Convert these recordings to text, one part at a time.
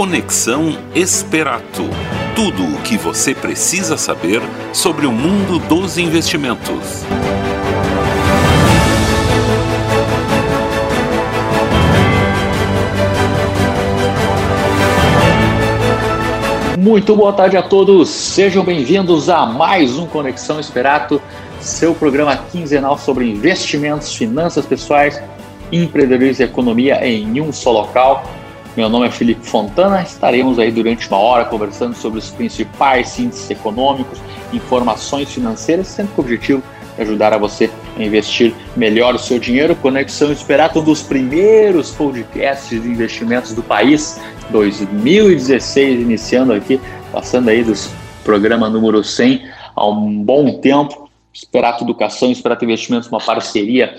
Conexão Esperato. Tudo o que você precisa saber sobre o mundo dos investimentos. Muito boa tarde a todos, sejam bem-vindos a mais um Conexão Esperato, seu programa quinzenal sobre investimentos, finanças pessoais, empreendedorismo e economia em um só local. Meu nome é Felipe Fontana, estaremos aí durante uma hora conversando sobre os principais índices econômicos, informações financeiras, sempre com o objetivo de ajudar a você a investir melhor o seu dinheiro. Conexão Esperato, um dos primeiros podcasts de investimentos do país, 2016, iniciando aqui, passando aí dos programa número 100 há um bom tempo. Esperato Educação, Esperato Investimentos, uma parceria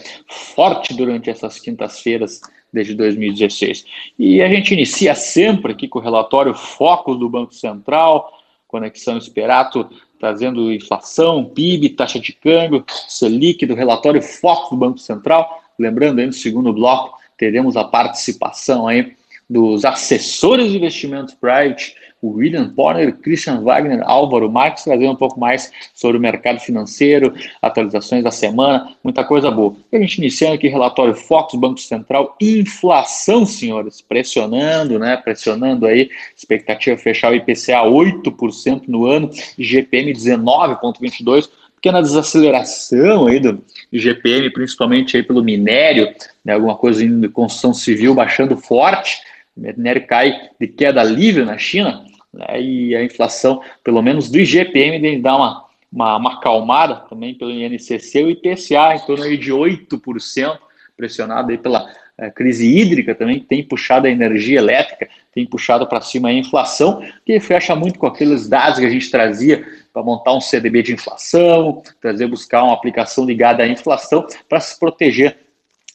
forte durante essas quintas-feiras desde 2016. E a gente inicia sempre aqui com o relatório Foco do Banco Central, Conexão Esperato, trazendo inflação, PIB, taxa de câmbio, Selic, do relatório Foco do Banco Central. Lembrando aí no segundo bloco, teremos a participação aí dos assessores de investimentos private, o William Porner, Christian Wagner, Álvaro Marques, trazer um pouco mais sobre o mercado financeiro, atualizações da semana, muita coisa boa. E a gente iniciando aqui relatório Fox, Banco Central, inflação, senhores, pressionando, né, pressionando aí, expectativa fechar o IPCA 8% no ano, GPM 19,22%, pequena desaceleração aí do IGPM, principalmente aí pelo minério, né, alguma coisa de construção civil baixando forte, o minério cai de queda livre na China, né, e a inflação, pelo menos do IGPM, deve dar uma, uma, uma acalmada também pelo INCC, o IPCA em torno aí de 8%, pressionado aí pela é, crise hídrica também, que tem puxado a energia elétrica, tem puxado para cima a inflação, que fecha muito com aqueles dados que a gente trazia para montar um CDB de inflação, trazer, buscar uma aplicação ligada à inflação para se proteger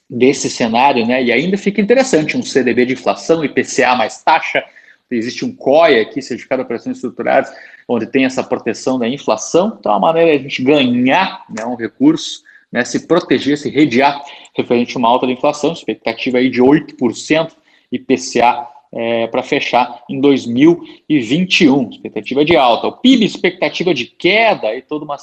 desse cenário, né? E ainda fica interessante um CDB de inflação, IPCA mais taxa, existe um COI aqui, Certificado de Operações Estruturadas, onde tem essa proteção da inflação, então é uma maneira de a gente ganhar né, um recurso, né, se proteger, se redear referente a uma alta da inflação, expectativa aí de 8% IPCA é, para fechar em 2021, expectativa de alta. O PIB, expectativa de queda e toda uma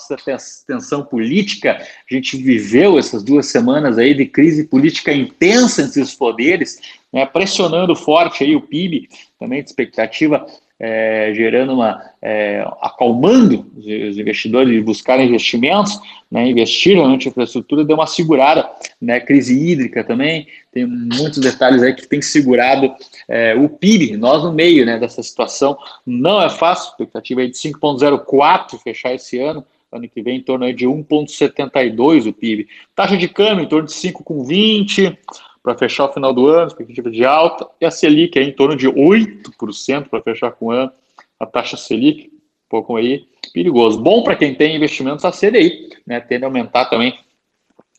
tensão política. A gente viveu essas duas semanas aí de crise política intensa entre os poderes, né, pressionando forte aí o PIB, também de expectativa é, gerando uma é, acalmando os investidores de buscar investimentos, né, investir na infraestrutura deu uma segurada, né, crise hídrica também tem muitos detalhes aí que tem segurado é, o PIB, nós no meio né, dessa situação. Não é fácil, expectativa é de 5,04 fechar esse ano, ano que vem em torno de 1,72 o PIB, taxa de câmbio em torno de 5,20 para fechar o final do ano, expectativa de alta, e a Selic é em torno de 8% para fechar com o ano, a taxa Selic, um pouco aí perigoso. Bom para quem tem investimentos a CDI, né, tende a aumentar também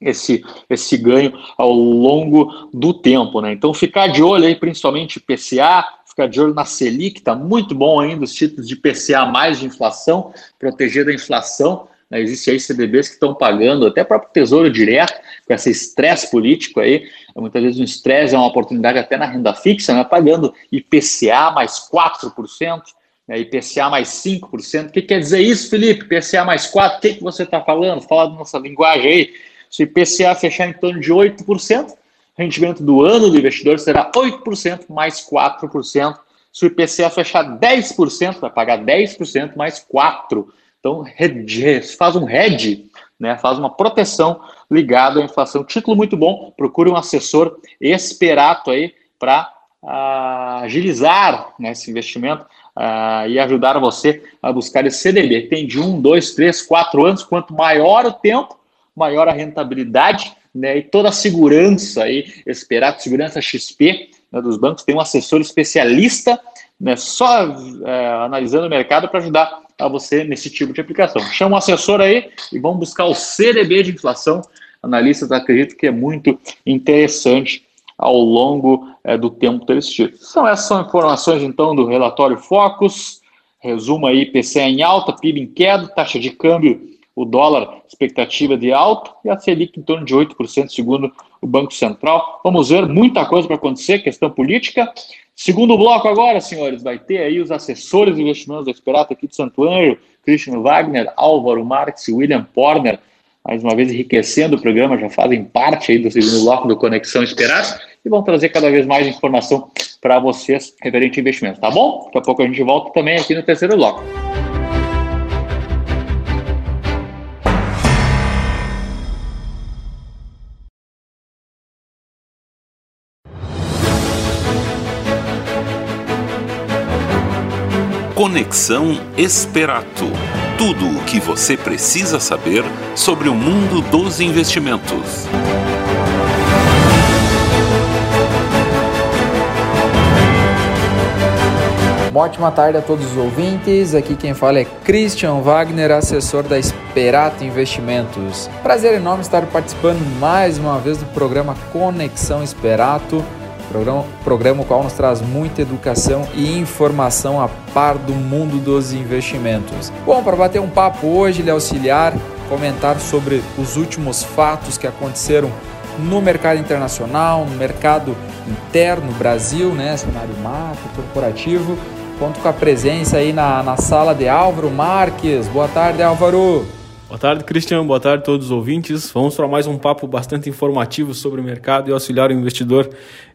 esse, esse ganho ao longo do tempo. Né? Então, ficar de olho aí, principalmente PCA, ficar de olho na Selic, está muito bom ainda os títulos de PCA mais de inflação, proteger da inflação. Né? Existem aí CDBs que estão pagando, até próprio Tesouro Direto, com esse estresse político aí, muitas vezes o estresse é uma oportunidade até na renda fixa, né, pagando IPCA mais 4%, né, IPCA mais 5%. O que quer dizer isso, Felipe? IPCA mais 4%, o que, que você está falando? Fala da nossa linguagem aí. Se o IPCA fechar em torno de 8%, o rendimento do ano do investidor será 8% mais 4%. Se o IPCA fechar 10%, vai pagar 10% mais 4%. Então, faz um hedge né, faz uma proteção ligada à inflação. Título muito bom, procure um assessor esperato aí para uh, ah, agilizar né, esse investimento uh, e ajudar você a buscar esse CDB. Tem de um, dois, três, quatro anos, quanto maior o tempo, maior a rentabilidade né, e toda a segurança aí, Esperato, segurança XP né, dos bancos, tem um assessor especialista né, só é, analisando o mercado para ajudar a você nesse tipo de aplicação. Chama um assessor aí e vamos buscar o CDB de inflação. Analistas acreditam que é muito interessante ao longo é, do tempo desse tipo. São essas são informações então do relatório Focus. Resumo aí, IPC em alta, PIB em queda, taxa de câmbio, o dólar expectativa de alta e a Selic em torno de 8%, segundo o Banco Central. Vamos ver, muita coisa para acontecer, questão política. Segundo bloco agora, senhores, vai ter aí os assessores de investimentos da Esperato aqui de Santo Anjo, Christian Wagner, Álvaro Marques e William Porner, mais uma vez enriquecendo o programa, já fazem parte aí do segundo bloco do Conexão Esperato e vão trazer cada vez mais informação para vocês referente a investimentos, tá bom? Daqui a pouco a gente volta também aqui no terceiro bloco. Conexão Esperato. Tudo o que você precisa saber sobre o mundo dos investimentos. Uma ótima tarde a todos os ouvintes. Aqui quem fala é Christian Wagner, assessor da Esperato Investimentos. Prazer enorme estar participando mais uma vez do programa Conexão Esperato Programa, programa o qual nos traz muita educação e informação a par do mundo dos investimentos. Bom, para bater um papo hoje, lhe auxiliar, comentar sobre os últimos fatos que aconteceram no mercado internacional, no mercado interno, Brasil, né, cenário macro, corporativo. Conto com a presença aí na, na sala de Álvaro Marques. Boa tarde, Álvaro. Boa tarde, Cristian. Boa tarde a todos os ouvintes. Vamos para mais um papo bastante informativo sobre o mercado e auxiliar o investidor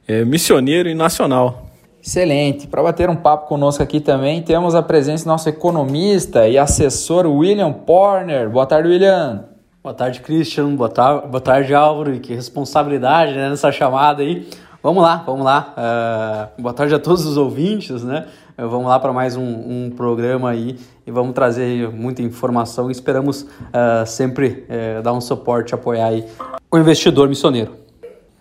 é, missioneiro e nacional. Excelente. Para bater um papo conosco aqui também, temos a presença do nosso economista e assessor William Porner. Boa tarde, William. Boa tarde, Christian. Boa, tar boa tarde, Álvaro. E que responsabilidade né, nessa chamada aí. Vamos lá, vamos lá. Uh, boa tarde a todos os ouvintes, né? Uh, vamos lá para mais um, um, programa aí e vamos trazer muita informação. Esperamos uh, sempre eh, dar um suporte, apoiar aí o investidor missioneiro.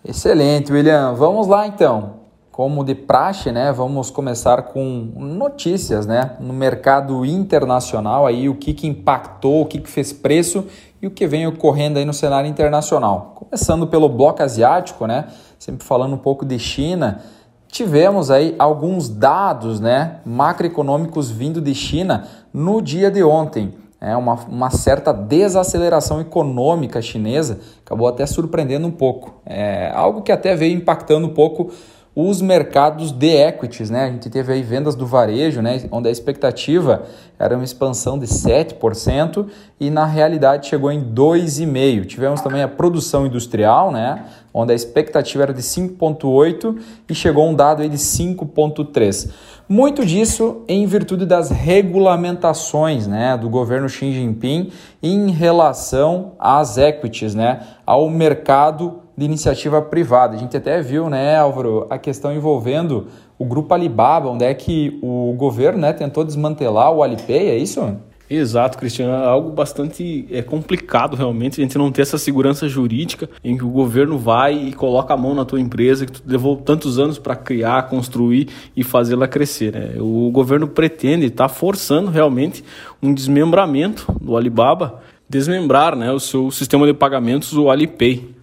Excelente, William. Vamos lá então. Como de praxe, né? Vamos começar com notícias, né? No mercado internacional aí, o que, que impactou, o que, que fez preço e o que vem ocorrendo aí no cenário internacional. Começando pelo bloco asiático, né? Sempre falando um pouco de China, tivemos aí alguns dados, né? Macroeconômicos vindo de China no dia de ontem é, uma, uma certa desaceleração econômica chinesa acabou até surpreendendo um pouco. É algo que até veio impactando um pouco os mercados de equities, né? A gente teve aí vendas do varejo, né? Onde a expectativa era uma expansão de 7% e na realidade chegou em 2,5%. Tivemos também a produção industrial, né? Onde a expectativa era de 5,8% e chegou um dado aí de 5,3%. Muito disso em virtude das regulamentações né, do governo Xi Jinping em relação às equities, né, ao mercado de iniciativa privada. A gente até viu, né, Álvaro, a questão envolvendo o grupo Alibaba, onde é que o governo né, tentou desmantelar o Alipay, é isso? Exato, Cristiano. É algo bastante é, complicado realmente a gente não ter essa segurança jurídica em que o governo vai e coloca a mão na tua empresa que tu levou tantos anos para criar, construir e fazê-la crescer. Né? O governo pretende, está forçando realmente um desmembramento do Alibaba, desmembrar né, o seu sistema de pagamentos, o Alipay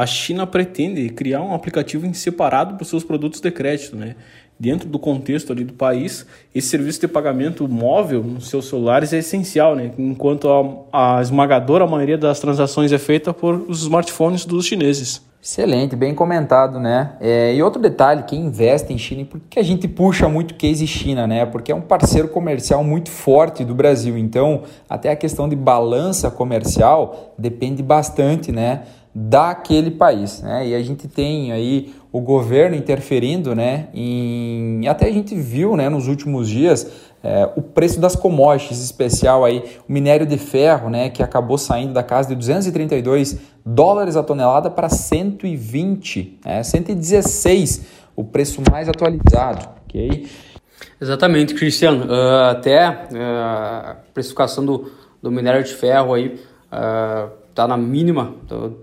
a China pretende criar um aplicativo separado para os seus produtos de crédito, né? dentro do contexto ali do país, esse serviço de pagamento móvel nos seus celulares é essencial, né? enquanto a, a esmagadora maioria das transações é feita por os smartphones dos chineses. Excelente, bem comentado, né? É, e outro detalhe, quem investe em China, porque a gente puxa muito case China, né? Porque é um parceiro comercial muito forte do Brasil. Então, até a questão de balança comercial depende bastante, né? Daquele país, né? E a gente tem aí o governo interferindo, né? Em até a gente viu, né? Nos últimos dias é, o preço das commodities, especial aí o minério de ferro, né? Que acabou saindo da casa de 232 dólares a tonelada para 120, né? 116, o preço mais atualizado, ok? Exatamente, Cristiano. Uh, até uh, a precificação do, do minério de ferro aí uh, está na mínima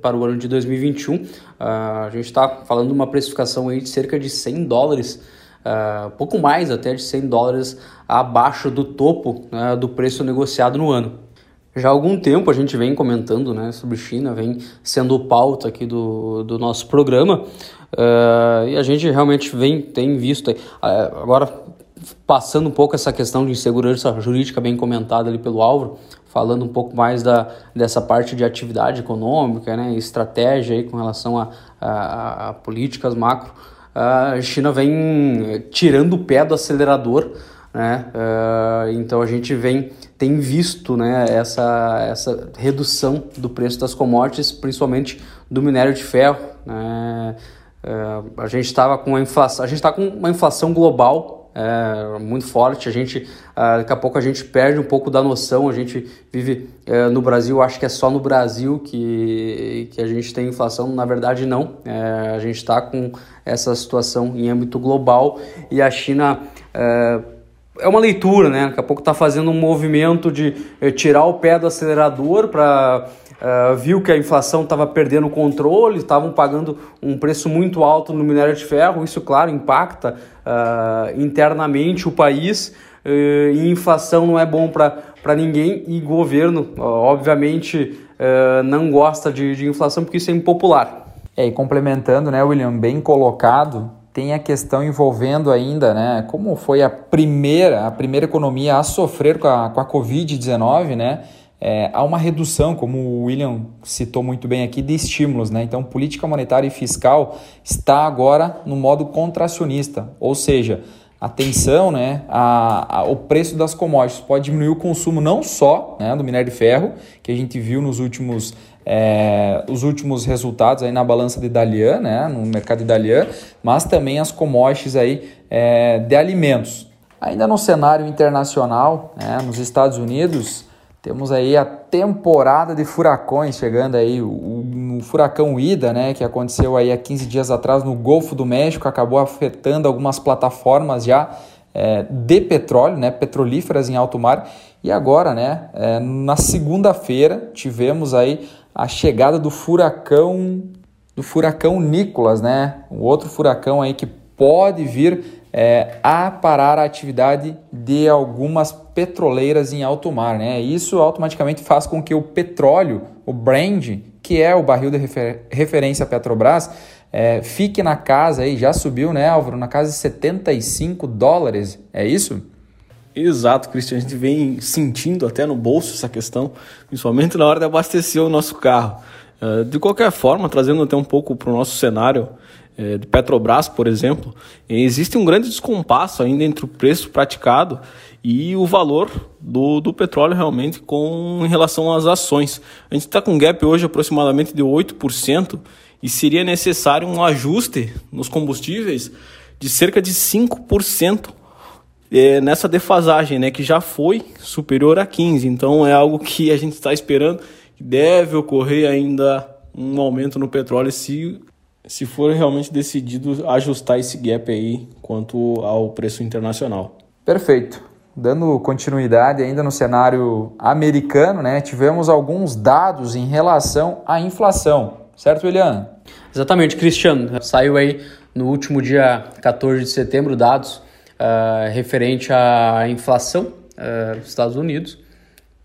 para o ano de 2021. Uh, ah, a gente está falando de uma precificação aí de cerca de 100 dólares, uh, pouco mais até de 100 dólares abaixo do topo uh, do preço negociado no ano. Já há algum tempo a gente vem comentando né, sobre China, vem sendo pauta aqui do, do nosso programa, uh, e a gente realmente vem, tem visto, uh, agora passando um pouco essa questão de insegurança jurídica bem comentada ali pelo Álvaro, falando um pouco mais da, dessa parte de atividade econômica, né, estratégia aí com relação a, a, a políticas macro, a China vem tirando o pé do acelerador, né, uh, então a gente vem tem visto né, essa, essa redução do preço das commodities, principalmente do minério de ferro. Né? Uh, a gente estava com inflação, a gente está com uma inflação global é, muito forte. A gente, uh, daqui a pouco a gente perde um pouco da noção. A gente vive uh, no Brasil, acho que é só no Brasil que, que a gente tem inflação. Na verdade, não. É, a gente está com essa situação em âmbito global e a China. É, é uma leitura, né? Daqui a pouco está fazendo um movimento de tirar o pé do acelerador para Uh, viu que a inflação estava perdendo o controle, estavam pagando um preço muito alto no minério de ferro. Isso, claro, impacta uh, internamente o país. Uh, e inflação não é bom para ninguém e governo, obviamente, não gosta de, de inflação porque isso é impopular. É, e complementando, né, William, bem colocado, tem a questão envolvendo ainda, né, como foi a primeira, a primeira economia a sofrer com a, com a Covid-19, né, é, há uma redução, como o William citou muito bem aqui, de estímulos. Né? Então, política monetária e fiscal está agora no modo contracionista, ou seja, atenção né, a, a, o preço das commodities pode diminuir o consumo não só né, do minério de ferro, que a gente viu nos últimos, é, os últimos resultados aí na balança de Dalian, né, no mercado de Dalian, mas também as commodities aí, é, de alimentos. Ainda no cenário internacional, né, nos Estados Unidos, temos aí a temporada de furacões chegando aí, o, o, furacão Ida, né, que aconteceu aí há 15 dias atrás no Golfo do México, acabou afetando algumas plataformas já é, de petróleo, né, petrolíferas em alto mar. E agora, né, é, na segunda-feira tivemos aí a chegada do furacão do furacão Nicolas, né, um outro furacão aí que pode vir é, a parar a atividade de algumas petroleiras em alto mar. Né? Isso automaticamente faz com que o petróleo, o brand, que é o barril de refer referência Petrobras, é, fique na casa aí, já subiu, né, Álvaro? Na casa de 75 dólares, é isso? Exato, Cristian. A gente vem sentindo até no bolso essa questão, principalmente na hora de abastecer o nosso carro. Uh, de qualquer forma, trazendo até um pouco para o nosso cenário é, de Petrobras, por exemplo, existe um grande descompasso ainda entre o preço praticado e o valor do, do petróleo realmente com em relação às ações. A gente está com um gap hoje aproximadamente de 8% e seria necessário um ajuste nos combustíveis de cerca de 5% é, nessa defasagem, né, que já foi superior a 15%. Então é algo que a gente está esperando que deve ocorrer ainda um aumento no petróleo se se for realmente decidido ajustar esse gap aí quanto ao preço internacional. Perfeito. Dando continuidade ainda no cenário americano, né, tivemos alguns dados em relação à inflação, certo, William? Exatamente, Cristiano. Saiu aí no último dia 14 de setembro dados uh, referente à inflação uh, dos Estados Unidos.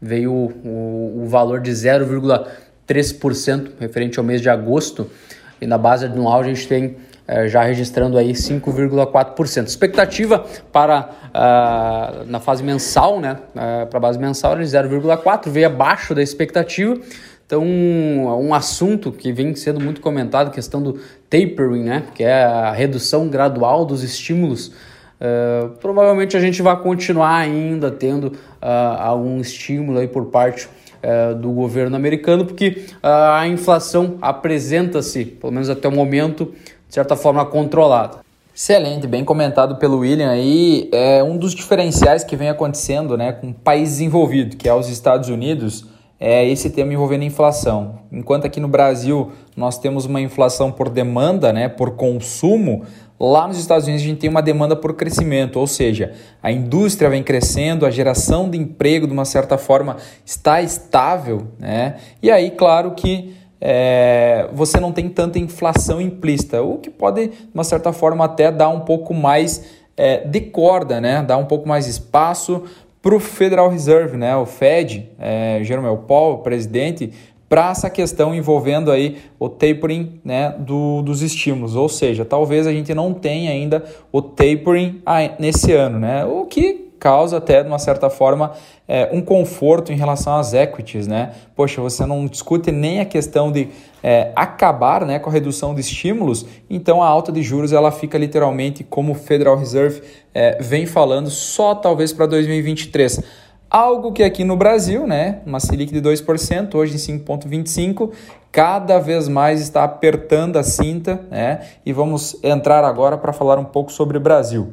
Veio o, o valor de 0,3% referente ao mês de agosto e na base anual a gente tem eh, já registrando aí 5,4%. Expectativa para uh, na fase mensal, né, uh, para a base mensal era de 0,4, veio abaixo da expectativa. Então, um assunto que vem sendo muito comentado, questão do tapering, né, que é a redução gradual dos estímulos. Uh, provavelmente a gente vai continuar ainda tendo algum estímulo aí por parte é, do governo americano, porque a inflação apresenta-se, pelo menos até o momento, de certa forma controlada. Excelente, bem comentado pelo William aí. É um dos diferenciais que vem acontecendo né, com países envolvidos, que é os Estados Unidos, é esse tema envolvendo inflação. Enquanto aqui no Brasil nós temos uma inflação por demanda, né, por consumo, Lá nos Estados Unidos a gente tem uma demanda por crescimento, ou seja, a indústria vem crescendo, a geração de emprego de uma certa forma está estável, né? E aí, claro que é, você não tem tanta inflação implícita, o que pode, de uma certa forma, até dar um pouco mais é, de corda, né? Dar um pouco mais espaço para o Federal Reserve, né? O Fed, é, Jerome Powell, o presidente, para essa questão envolvendo aí o tapering né, do, dos estímulos, ou seja, talvez a gente não tenha ainda o tapering nesse ano, né, o que causa até de uma certa forma é, um conforto em relação às equities, né? Poxa, você não discute nem a questão de é, acabar né, com a redução de estímulos, então a alta de juros ela fica literalmente como o Federal Reserve é, vem falando só talvez para 2023. Algo que aqui no Brasil, né, uma Selic de 2%, hoje em 5,25%, cada vez mais está apertando a cinta, né? E vamos entrar agora para falar um pouco sobre Brasil.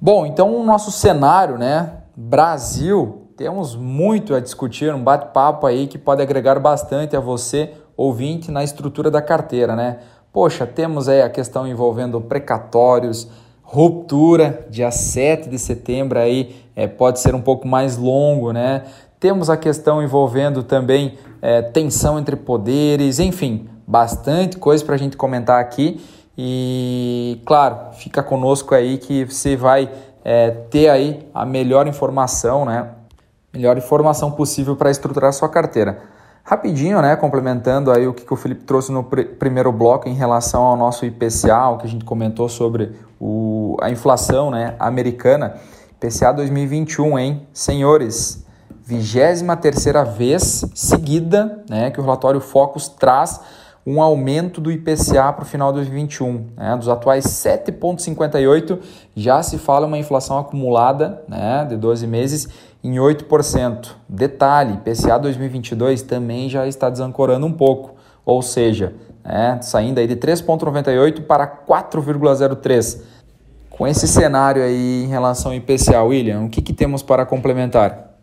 Bom, então o nosso cenário, né, Brasil, temos muito a discutir, um bate-papo aí que pode agregar bastante a você, ouvinte, na estrutura da carteira, né? Poxa, temos aí a questão envolvendo precatórios, ruptura, dia 7 de setembro aí é, pode ser um pouco mais longo, né? Temos a questão envolvendo também é, tensão entre poderes, enfim, bastante coisa para a gente comentar aqui. E claro, fica conosco aí que você vai é, ter aí a melhor informação, né? Melhor informação possível para estruturar sua carteira. Rapidinho, né, complementando aí o que, que o Felipe trouxe no pr primeiro bloco em relação ao nosso IPCA, o que a gente comentou sobre o, a inflação né, americana. IPCA 2021, hein? Senhores, 23 vez seguida né, que o relatório Focus traz um aumento do IPCA para o final de 2021. Né? Dos atuais 7,58, já se fala uma inflação acumulada né, de 12 meses em 8%. Detalhe, IPCA 2022 também já está desancorando um pouco, ou seja, né, saindo aí de 3,98 para 4,03. Com esse cenário aí em relação ao IPCA, William, o que, que temos para complementar?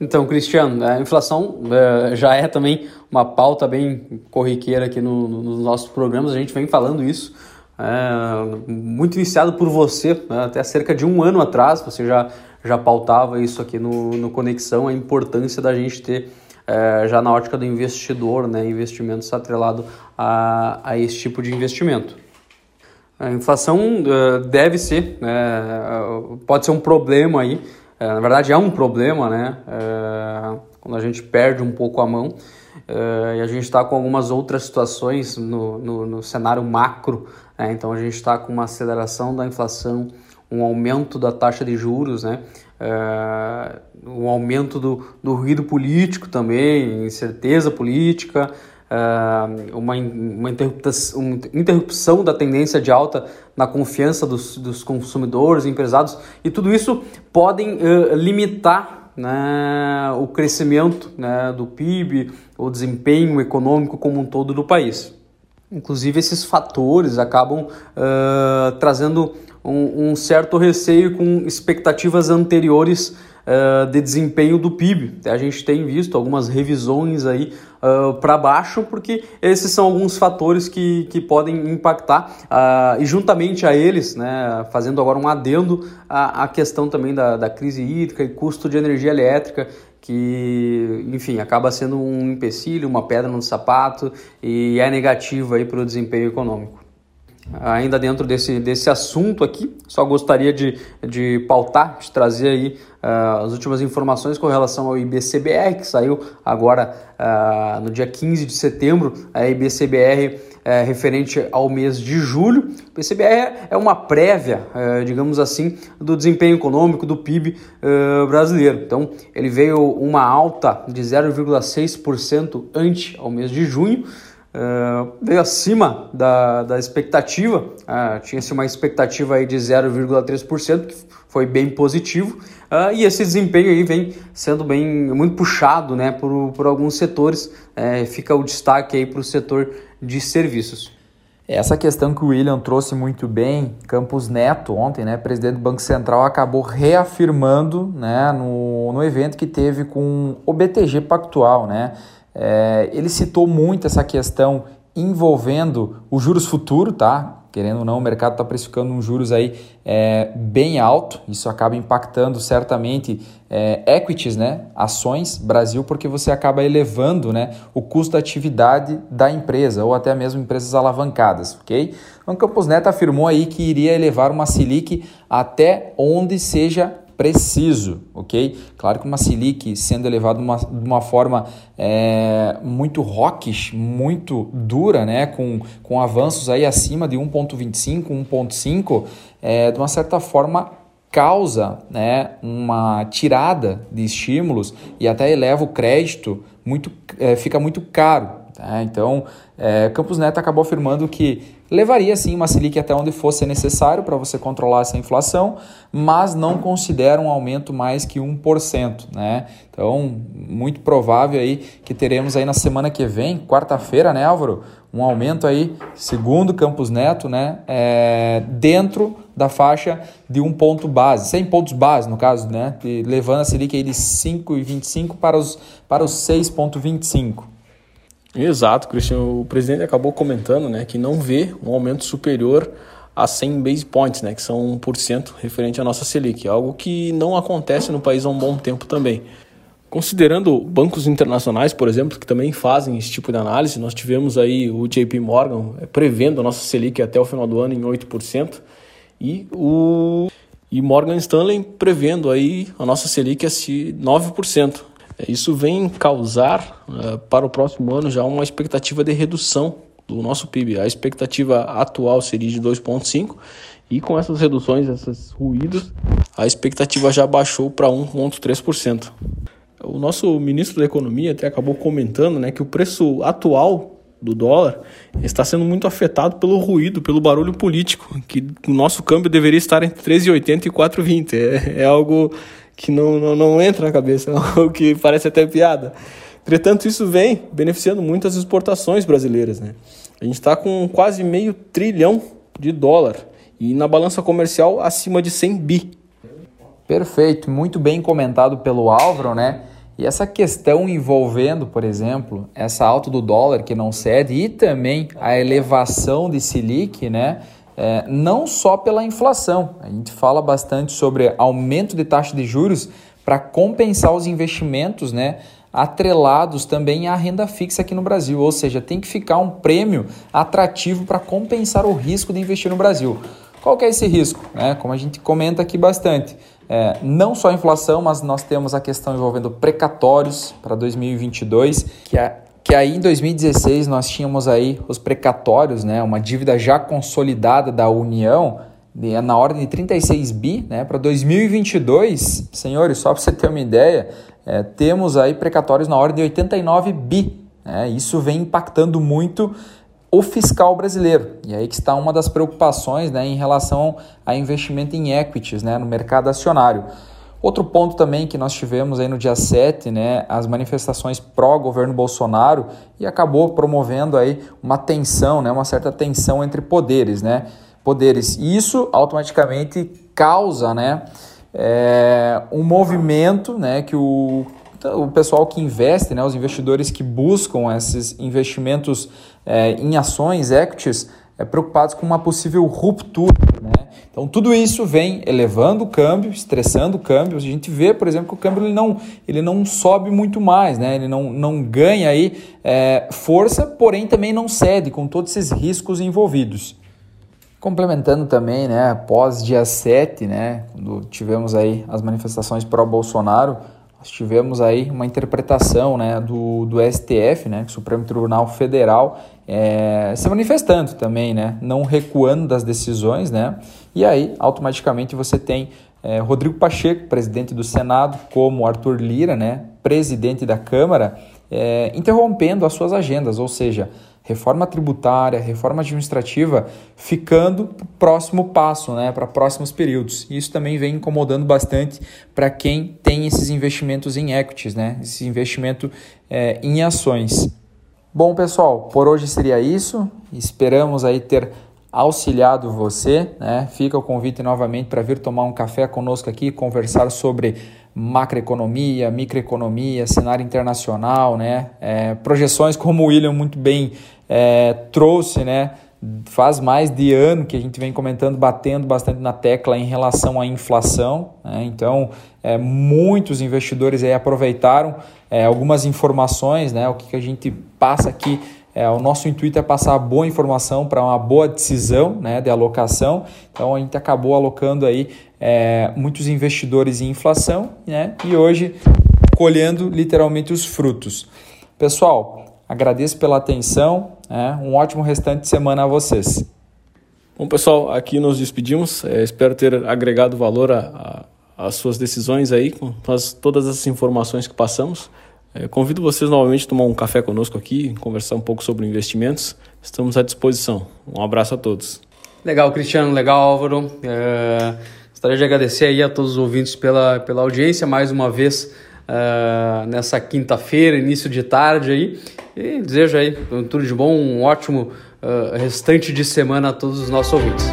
Então, Cristiano, a inflação é, já é também uma pauta bem corriqueira aqui no, no, nos nossos programas, a gente vem falando isso, é, muito iniciado por você, né, até cerca de um ano atrás, você já, já pautava isso aqui no, no Conexão, a importância da gente ter, é, já na ótica do investidor, né, investimentos atrelado a, a esse tipo de investimento. A inflação uh, deve ser, uh, pode ser um problema aí, é, na verdade, é um problema, né? Quando a gente perde um pouco a mão e a gente está com algumas outras situações no, no, no cenário macro. Né? Então, a gente está com uma aceleração da inflação, um aumento da taxa de juros, né? Um aumento do, do ruído político também, incerteza política, uh, uma, uma interrupção, uma interrupção da tendência de alta na confiança dos, dos consumidores, empresários, e tudo isso podem uh, limitar né, o crescimento né, do PIB, o desempenho econômico como um todo do país. Inclusive, esses fatores acabam uh, trazendo um, um, certo receio com expectativas anteriores uh, de desempenho do PIB. A gente tem visto algumas revisões aí uh, para baixo, porque esses são alguns fatores que, que podem impactar, uh, e juntamente a eles, né, fazendo agora um adendo à, à questão também da, da crise hídrica e custo de energia elétrica, que, enfim, acaba sendo um empecilho, uma pedra no sapato e é negativo aí para o desempenho econômico. Ainda dentro desse, desse assunto aqui, só gostaria de, de pautar, de trazer aí uh, as últimas informações com relação ao IBCBR, que saiu agora uh, no dia 15 de setembro, a IBCBR é, referente ao mês de julho. O IBCBR é uma prévia, é, digamos assim, do desempenho econômico do PIB é, brasileiro. Então, ele veio uma alta de 0,6% ante ao mês de junho, Uh, veio acima da, da expectativa, uh, tinha-se uma expectativa aí de 0,3%, que foi bem positivo, uh, e esse desempenho aí vem sendo bem muito puxado né, por, por alguns setores, uh, fica o destaque aí para o setor de serviços. Essa questão que o William trouxe muito bem, Campos Neto, ontem, né, presidente do Banco Central, acabou reafirmando né, no, no evento que teve com o BTG Pactual, né, é, ele citou muito essa questão envolvendo o juros futuro, tá? Querendo ou não, o mercado está precificando um juros aí é, bem alto. Isso acaba impactando certamente é, equities, né? Ações Brasil, porque você acaba elevando, né? O custo da atividade da empresa ou até mesmo empresas alavancadas, ok? Então, Campos Neto afirmou aí que iria elevar uma Selic até onde seja preciso, ok? Claro que uma Selic sendo elevada uma, de uma forma é, muito rockish, muito dura, né? com, com avanços aí acima de 1,25, 1,5, é, de uma certa forma causa né, uma tirada de estímulos e até eleva o crédito, muito, é, fica muito caro. Tá? Então, é, Campos Neto acabou afirmando que levaria sim uma Selic até onde fosse necessário para você controlar essa inflação, mas não considera um aumento mais que 1%. Né? Então, muito provável aí que teremos aí na semana que vem, quarta-feira, né, Álvaro? Um aumento aí, segundo Campos Neto, né, é, dentro da faixa de um ponto base, 100 pontos base no caso, né, levando a Selic aí de 5,25 para os, para os 6,25. Exato, Cristiano. O presidente acabou comentando né, que não vê um aumento superior a 100 base points, né, que são 1% referente à nossa Selic, algo que não acontece no país há um bom tempo também. Considerando bancos internacionais, por exemplo, que também fazem esse tipo de análise, nós tivemos aí o JP Morgan eh, prevendo a nossa Selic até o final do ano em 8% e o e Morgan Stanley prevendo aí a nossa Selic a 9%. Isso vem causar uh, para o próximo ano já uma expectativa de redução do nosso PIB. A expectativa atual seria de 2,5% e com essas reduções, esses ruídos, a expectativa já baixou para 1,3%. O nosso ministro da Economia até acabou comentando né, que o preço atual do dólar está sendo muito afetado pelo ruído, pelo barulho político, que o nosso câmbio deveria estar entre 3,80 e 4,20. É, é algo que não, não, não entra na cabeça, o que parece até piada. Entretanto, isso vem beneficiando muito as exportações brasileiras. Né? A gente está com quase meio trilhão de dólar e na balança comercial acima de 100 bi. Perfeito, muito bem comentado pelo Álvaro, né? E essa questão envolvendo, por exemplo, essa alta do dólar que não cede e também a elevação de Selic, né? É, não só pela inflação. A gente fala bastante sobre aumento de taxa de juros para compensar os investimentos, né? atrelados também à renda fixa aqui no Brasil, ou seja, tem que ficar um prêmio atrativo para compensar o risco de investir no Brasil. Qual que é esse risco? Né? Como a gente comenta aqui bastante, é, não só a inflação, mas nós temos a questão envolvendo precatórios para 2022, que é que aí em 2016 nós tínhamos aí os precatórios, né, uma dívida já consolidada da União na ordem de 36 bi, né, para 2022, senhores, só para você ter uma ideia, é, temos aí precatórios na ordem de 89 bi. Né, isso vem impactando muito o fiscal brasileiro. E aí que está uma das preocupações né, em relação a investimento em equities né, no mercado acionário. Outro ponto também que nós tivemos aí no dia 7, né, as manifestações pró-governo Bolsonaro e acabou promovendo aí uma tensão, né, uma certa tensão entre poderes, né, poderes. E isso automaticamente causa, né, é, um movimento, né, que o, o pessoal que investe, né, os investidores que buscam esses investimentos é, em ações, equities, é, preocupados com uma possível ruptura. Né? Então, tudo isso vem elevando o câmbio, estressando o câmbio. A gente vê, por exemplo, que o câmbio ele não, ele não sobe muito mais, né? ele não, não ganha aí, é, força, porém também não cede com todos esses riscos envolvidos. Complementando também, né, após dia 7, né, quando tivemos aí as manifestações pró-Bolsonaro, nós tivemos aí uma interpretação né, do, do STF, né, Supremo Tribunal Federal, é, se manifestando também, né, não recuando das decisões, né, e aí automaticamente você tem é, Rodrigo Pacheco, presidente do Senado, como Arthur Lira, né, presidente da Câmara, é, interrompendo as suas agendas, ou seja, reforma tributária, reforma administrativa, ficando para o próximo passo, né, para próximos períodos. Isso também vem incomodando bastante para quem tem esses investimentos em equities, né, esse investimento é, em ações. Bom, pessoal, por hoje seria isso. Esperamos aí ter auxiliado você. Né? Fica o convite novamente para vir tomar um café conosco aqui, conversar sobre macroeconomia, microeconomia, cenário internacional, né? É, projeções como o William muito bem é, trouxe, né? Faz mais de ano que a gente vem comentando, batendo bastante na tecla em relação à inflação. Né? Então, é, muitos investidores aí aproveitaram é, algumas informações, né? O que, que a gente passa aqui É, o nosso intuito é passar boa informação para uma boa decisão né, de alocação. Então a gente acabou alocando aí é, muitos investidores em inflação né, e hoje colhendo literalmente os frutos. Pessoal, agradeço pela atenção. Né, um ótimo restante de semana a vocês. Bom, pessoal, aqui nos despedimos. É, espero ter agregado valor às suas decisões aí, com as, todas as informações que passamos. É, convido vocês novamente a tomar um café conosco aqui, conversar um pouco sobre investimentos. Estamos à disposição. Um abraço a todos. Legal, Cristiano, legal, Álvaro. É, gostaria de agradecer aí a todos os ouvintes pela, pela audiência mais uma vez é, nessa quinta-feira, início de tarde aí. E desejo aí tudo de bom, um ótimo uh, restante de semana a todos os nossos ouvintes.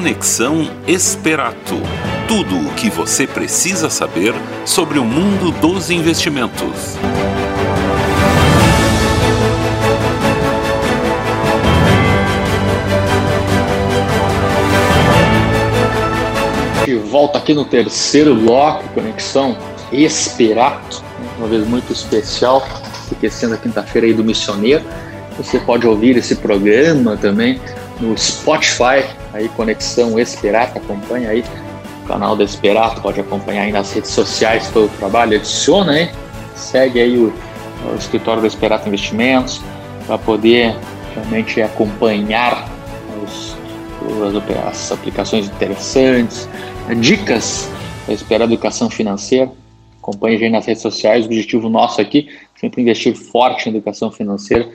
Conexão Esperato. Tudo o que você precisa saber sobre o mundo dos investimentos. De volta aqui no terceiro bloco, Conexão Esperato, uma vez muito especial, porque sendo a quinta-feira aí do Missioneiro, você pode ouvir esse programa também no Spotify, aí Conexão Esperato, acompanha aí o canal da Esperato, pode acompanhar aí nas redes sociais todo o trabalho, adiciona aí, segue aí o, o escritório da Esperato Investimentos para poder realmente acompanhar os, as, as aplicações interessantes, dicas para esperar educação financeira. Acompanhe a gente nas redes sociais. O objetivo nosso aqui sempre investir forte em educação financeira,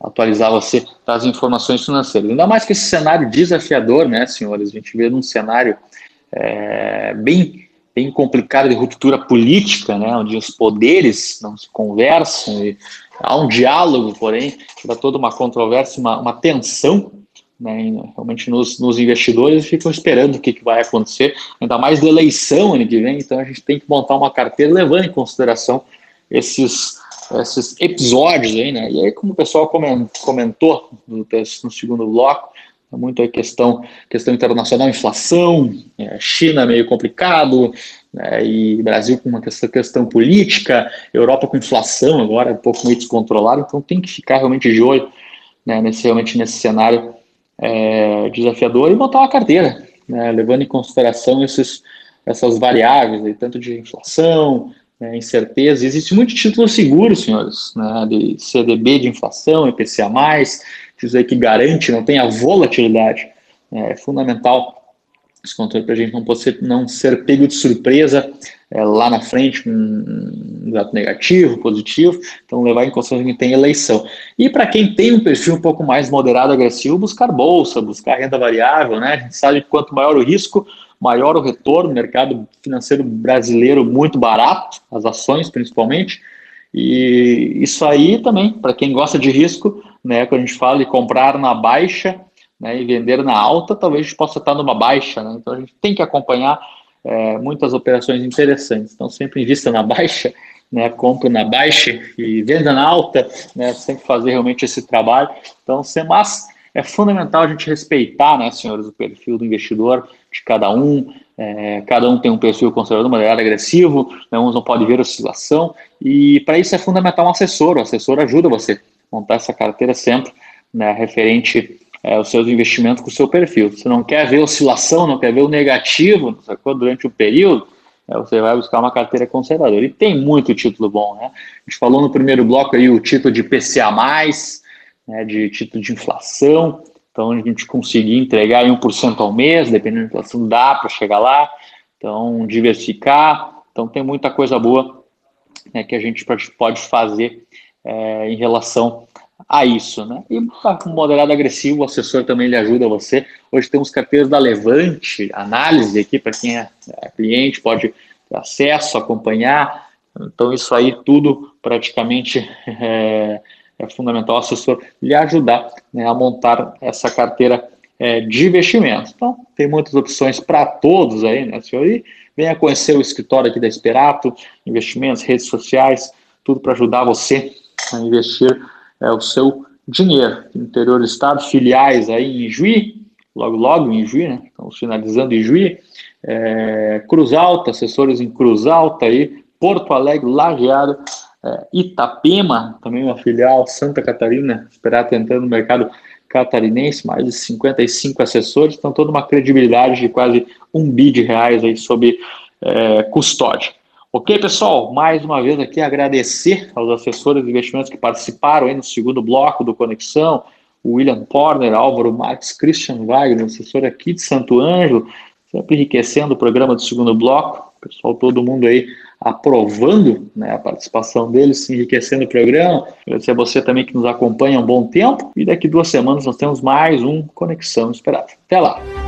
atualizar você das informações financeiras. Ainda mais que esse cenário desafiador, né, senhores? A gente vê num cenário é, bem, bem complicado de ruptura política, né, onde os poderes não se conversam, e há um diálogo, porém, para toda uma controvérsia, uma, uma tensão né, realmente nos, nos, investidores ficam esperando o que, que, vai acontecer, ainda mais da eleição ano que vem, então a gente tem que montar uma carteira levando em consideração esses, esses episódios aí, né? E aí, como o pessoal comentou no, no segundo bloco, é muito a questão, questão internacional, inflação, é, China meio complicado, né, e Brasil com uma questão, questão política, Europa com inflação agora um pouco meio descontrolada, então tem que ficar realmente de olho né, nesse, realmente nesse cenário é, desafiador e montar uma carteira, né, levando em consideração esses, essas variáveis, aí, tanto de inflação, né, incerteza. Existe muito título seguro, senhores, né, de CDB de inflação, IPCA+, títulos aí que garante, não tem a volatilidade. Né, é fundamental esse controle para a gente não, ser, não ser pego de surpresa é, lá na frente com um dado negativo, positivo, então levar em consideração que tem eleição. E para quem tem um perfil um pouco mais moderado, agressivo, buscar bolsa, buscar renda variável, né? A gente sabe que quanto maior o risco, maior o retorno, mercado financeiro brasileiro muito barato, as ações principalmente, e isso aí também, para quem gosta de risco, né, quando a gente fala de comprar na baixa, né, e vender na alta, talvez a gente possa estar numa baixa, né? então a gente tem que acompanhar é, muitas operações interessantes. Então, sempre invista na baixa, né, compra na baixa e venda na alta, né, sempre fazer realmente esse trabalho. Então, mas é fundamental a gente respeitar, né, senhores, o perfil do investidor de cada um. É, cada um tem um perfil conservador, moderado, agressivo, né, uns não podem ver oscilação, e para isso é fundamental um assessor. O assessor ajuda você a montar essa carteira sempre né, referente é, os seus investimentos com o seu perfil. Você não quer ver oscilação, não quer ver o negativo sacou? durante o período, é, você vai buscar uma carteira conservadora. E tem muito título bom, né? A gente falou no primeiro bloco aí o título de PCA+, né, de título de inflação, então a gente conseguir entregar 1% ao mês, dependendo da inflação, dá para chegar lá, então diversificar, então tem muita coisa boa né, que a gente pode fazer é, em relação a isso, né? E com moderado agressivo, o assessor também lhe ajuda você. Hoje temos carteiras da Levante, análise aqui para quem é, é cliente, pode ter acesso, acompanhar. Então, isso aí tudo praticamente é, é fundamental o assessor lhe ajudar né, a montar essa carteira é, de investimentos. Então, tem muitas opções para todos aí, né, senhor? E venha conhecer o escritório aqui da Esperato, investimentos, redes sociais, tudo para ajudar você a investir é, o seu dinheiro. Interior do estado, filiais aí em Juí, logo logo em Juí, né? Estamos finalizando em Juí. É, Cruz Alta, assessores em Cruz Alta aí, Porto Alegre, Lajeado, Itapema, também uma filial, Santa Catarina, esperar tentando no mercado catarinense, mais de 55 assessores, então toda uma credibilidade de quase um bi de reais aí sob é, custódia. Ok, pessoal? Mais uma vez aqui agradecer aos assessores de investimentos que participaram aí no segundo bloco do Conexão, William Porner, Álvaro Marques, Christian Wagner, assessor aqui de Santo Ângelo, sempre enriquecendo o programa do segundo bloco, pessoal, todo mundo aí aprovando né, a participação deles, enriquecendo o programa. Agradecer a você também que nos acompanha há um bom tempo. E daqui duas semanas nós temos mais um Conexão Esperada. Até lá!